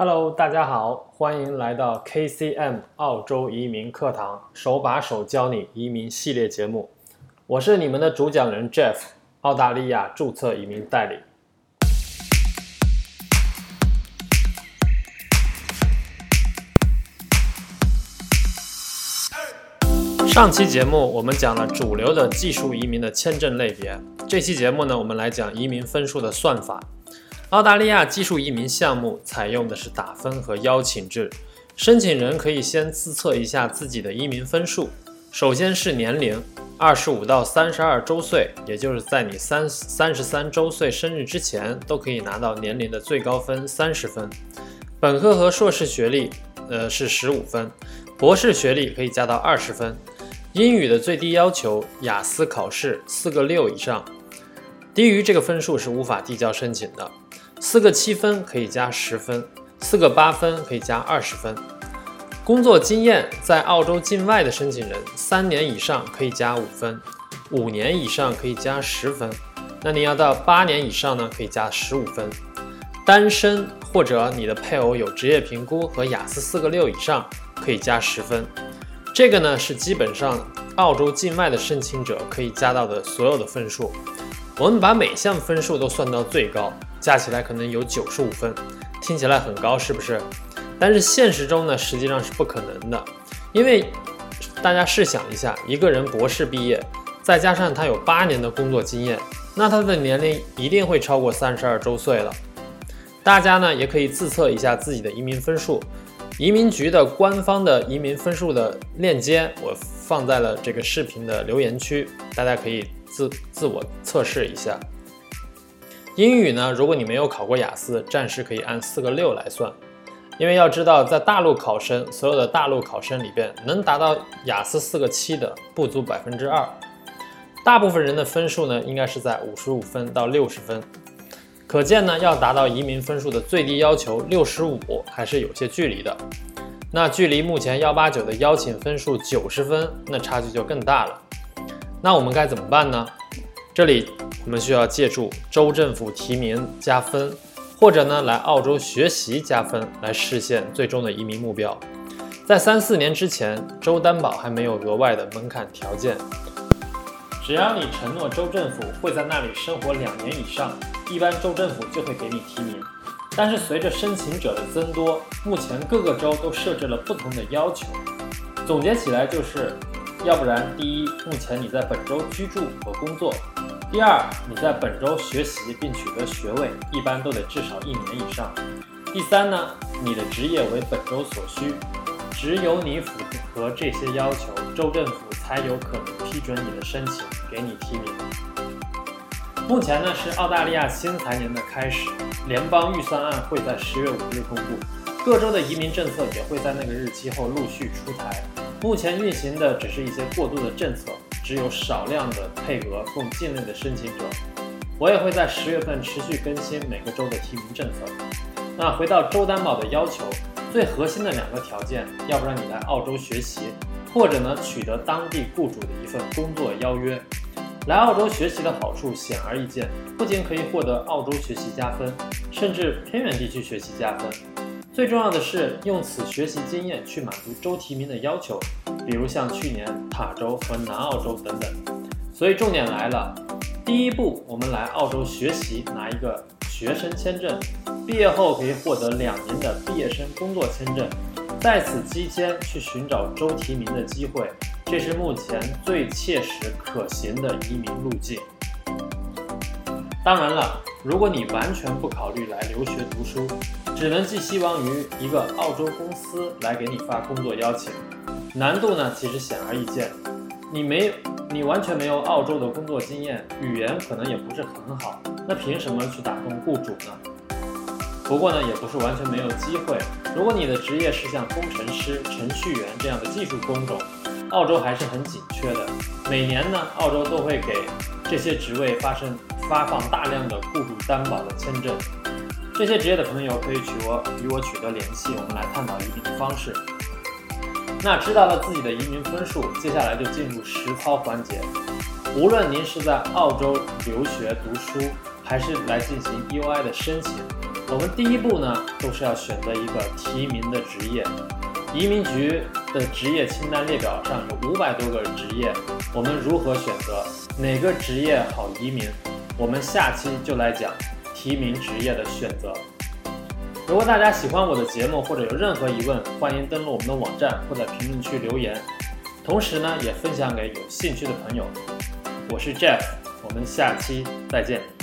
Hello，大家好，欢迎来到 KCM 澳洲移民课堂，手把手教你移民系列节目。我是你们的主讲人 Jeff，澳大利亚注册移民代理。上期节目我们讲了主流的技术移民的签证类别，这期节目呢，我们来讲移民分数的算法。澳大利亚技术移民项目采用的是打分和邀请制，申请人可以先自测一下自己的移民分数。首先是年龄，二十五到三十二周岁，也就是在你三三十三周岁生日之前，都可以拿到年龄的最高分三十分。本科和硕士学历，呃是十五分，博士学历可以加到二十分。英语的最低要求，雅思考试四个六以上，低于这个分数是无法递交申请的。四个七分可以加十分，四个八分可以加二十分。工作经验在澳洲境外的申请人，三年以上可以加五分，五年以上可以加十分。那你要到八年以上呢，可以加十五分。单身或者你的配偶有职业评估和雅思四个六以上，可以加十分。这个呢是基本上澳洲境外的申请者可以加到的所有的分数。我们把每项分数都算到最高。加起来可能有九十五分，听起来很高，是不是？但是现实中呢，实际上是不可能的，因为大家试想一下，一个人博士毕业，再加上他有八年的工作经验，那他的年龄一定会超过三十二周岁了。大家呢也可以自测一下自己的移民分数，移民局的官方的移民分数的链接我放在了这个视频的留言区，大家可以自自我测试一下。英语呢？如果你没有考过雅思，暂时可以按四个六来算，因为要知道，在大陆考生，所有的大陆考生里边，能达到雅思四个七的不足百分之二，大部分人的分数呢，应该是在五十五分到六十分，可见呢，要达到移民分数的最低要求六十五，还是有些距离的。那距离目前幺八九的邀请分数九十分，那差距就更大了。那我们该怎么办呢？这里。我们需要借助州政府提名加分，或者呢来澳洲学习加分，来实现最终的移民目标。在三四年之前，州担保还没有额外的门槛条件，只要你承诺州政府会在那里生活两年以上，一般州政府就会给你提名。但是随着申请者的增多，目前各个州都设置了不同的要求。总结起来就是，要不然第一，目前你在本州居住和工作。第二，你在本州学习并取得学位，一般都得至少一年以上。第三呢，你的职业为本州所需，只有你符合这些要求，州政府才有可能批准你的申请，给你提名。目前呢是澳大利亚新财年的开始，联邦预算案会在十月五日公布，各州的移民政策也会在那个日期后陆续出台。目前运行的只是一些过渡的政策。只有少量的配额供境内的申请者。我也会在十月份持续更新每个州的提名政策。那回到州担保的要求，最核心的两个条件，要不然你来澳洲学习，或者呢取得当地雇主的一份工作邀约。来澳洲学习的好处显而易见，不仅可以获得澳洲学习加分，甚至偏远地区学习加分。最重要的是用此学习经验去满足州提名的要求。比如像去年塔州和南澳洲等等，所以重点来了。第一步，我们来澳洲学习，拿一个学生签证，毕业后可以获得两年的毕业生工作签证，在此期间去寻找州提名的机会，这是目前最切实可行的移民路径。当然了，如果你完全不考虑来留学读书，只能寄希望于一个澳洲公司来给你发工作邀请。难度呢，其实显而易见。你没，你完全没有澳洲的工作经验，语言可能也不是很好，那凭什么去打动雇主呢？不过呢，也不是完全没有机会。如果你的职业是像工程师、程序员这样的技术工种，澳洲还是很紧缺的。每年呢，澳洲都会给这些职位发生发放大量的雇主担保的签证。这些职业的朋友可以取我与我取得联系，我们来探讨移民的方式。那知道了自己的移民分数，接下来就进入实操环节。无论您是在澳洲留学读书，还是来进行 UI 的申请，我们第一步呢，都是要选择一个提名的职业。移民局的职业清单列表上有五百多个职业，我们如何选择哪个职业好移民？我们下期就来讲提名职业的选择。如果大家喜欢我的节目或者有任何疑问，欢迎登录我们的网站或在评论区留言。同时呢，也分享给有兴趣的朋友。我是 Jeff，我们下期再见。